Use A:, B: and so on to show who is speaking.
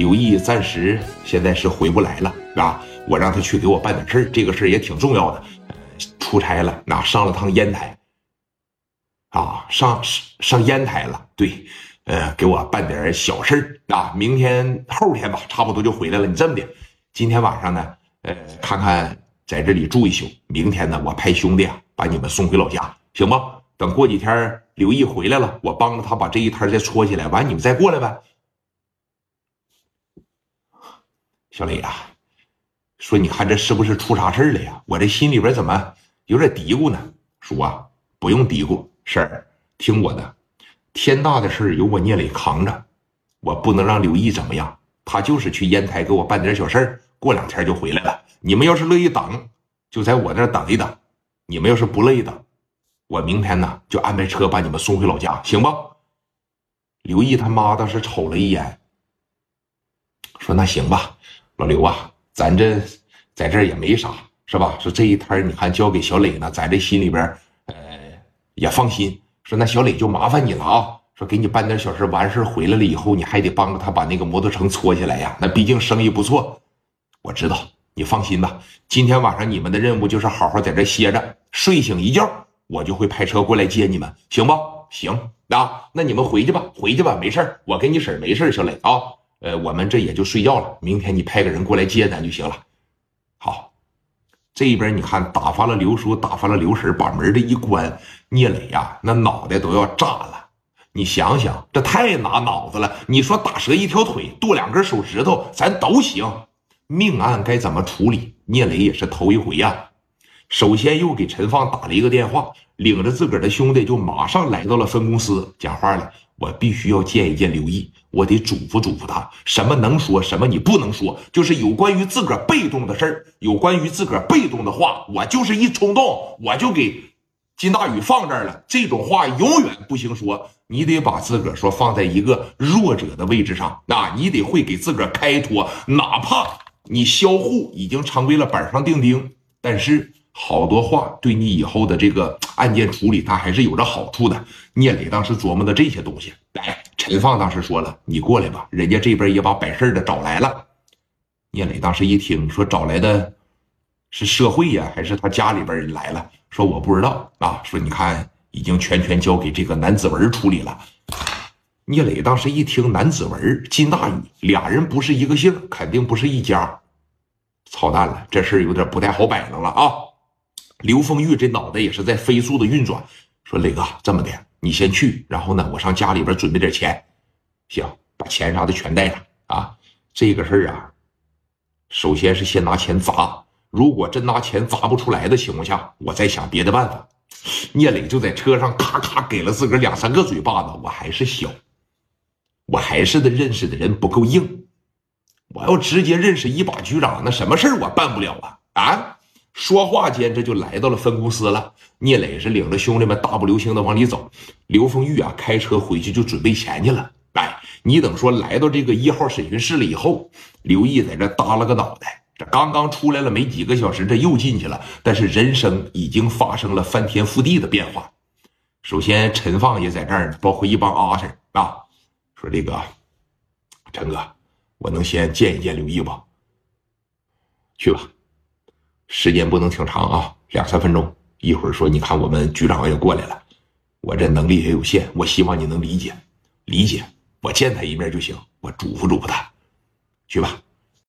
A: 刘毅暂时现在是回不来了啊，我让他去给我办点事儿，这个事儿也挺重要的。出差了，那上了趟烟台，啊，上上烟台了。对，呃，给我办点小事儿啊，明天后天吧，差不多就回来了。你这么的，今天晚上呢，呃，看看在这里住一宿，明天呢，我派兄弟啊把你们送回老家，行不？等过几天刘毅回来了，我帮着他把这一摊再搓起来，完你们再过来呗。小磊呀，说你看这是不是出啥事了呀？我这心里边怎么有点嘀咕呢？叔啊，不用嘀咕，婶儿听我的，天大的事由我聂磊扛着，我不能让刘毅怎么样。他就是去烟台给我办点小事，过两天就回来了。你们要是乐意等，就在我这等一等；你们要是不乐意等，我明天呢就安排车把你们送回老家，行不？刘毅他妈当时瞅了一眼，说：“那行吧，老刘啊，咱这在这也没啥，是吧？说这一摊你看交给小磊呢，在这心里边呃也放心。说那小磊就麻烦你了啊，说给你办点小事，完事回来了以后，你还得帮着他把那个摩托城搓起来呀。那毕竟生意不错，我知道，你放心吧。今天晚上你们的任务就是好好在这歇着，睡醒一觉。”我就会派车过来接你们，行不？行啊，那你们回去吧，回去吧，没事我跟你婶没事小磊啊，呃，我们这也就睡觉了。明天你派个人过来接咱就行了。好，这边你看打发了刘叔，打发了刘婶，把门这一关，聂磊呀，那脑袋都要炸了。你想想，这太拿脑子了。你说打折一条腿，剁两根手指头，咱都行。命案该怎么处理？聂磊也是头一回呀。首先又给陈放打了一个电话，领着自个儿的兄弟就马上来到了分公司讲话了。我必须要见一见刘毅，我得嘱咐嘱咐他，什么能说，什么你不能说，就是有关于自个儿被动的事儿，有关于自个儿被动的话，我就是一冲动，我就给金大宇放这儿了。这种话永远不行说，你得把自个儿说放在一个弱者的位置上，那你得会给自个儿开脱，哪怕你销户已经成为了板上钉钉，但是。好多话对你以后的这个 案件处理，他还是有着好处的。聂磊当时琢磨的这些东西，来，陈放当时说了：“你过来吧，人家这边也把摆事的找来了。”聂磊当时一听说找来的是社会呀，还是他家里边人来了？说我不知道啊。说你看，已经全权交给这个南子文处理了。聂磊当时一听南子文、金大宇俩人不是一个姓，肯定不是一家。操蛋了，这事有点不太好摆弄了啊！刘凤玉这脑袋也是在飞速的运转，说：“磊哥，这么的，你先去，然后呢，我上家里边准备点钱，行，把钱啥的全带上啊。这个事儿啊，首先是先拿钱砸，如果真拿钱砸不出来的情况下，我再想别的办法。”聂磊就在车上咔咔给了自个儿两三个嘴巴子，我还是小，我还是的认识的人不够硬，我要直接认识一把局长，那什么事儿我办不了啊啊！说话间，这就来到了分公司了。聂磊是领着兄弟们大步流星的往里走。刘凤玉啊，开车回去就准备钱去了。哎，你等说来到这个一号审讯室了以后，刘毅在这耷拉个脑袋。这刚刚出来了没几个小时，这又进去了。但是人生已经发生了翻天覆地的变化。首先，陈放也在这儿，包括一帮阿 Sir 啊，说这个陈哥，我能先见一见刘毅不？去吧。时间不能挺长啊，两三分钟。一会儿说，你看我们局长也过来了，我这能力也有限，我希望你能理解，理解。我见他一面就行，我嘱咐嘱咐他，去吧。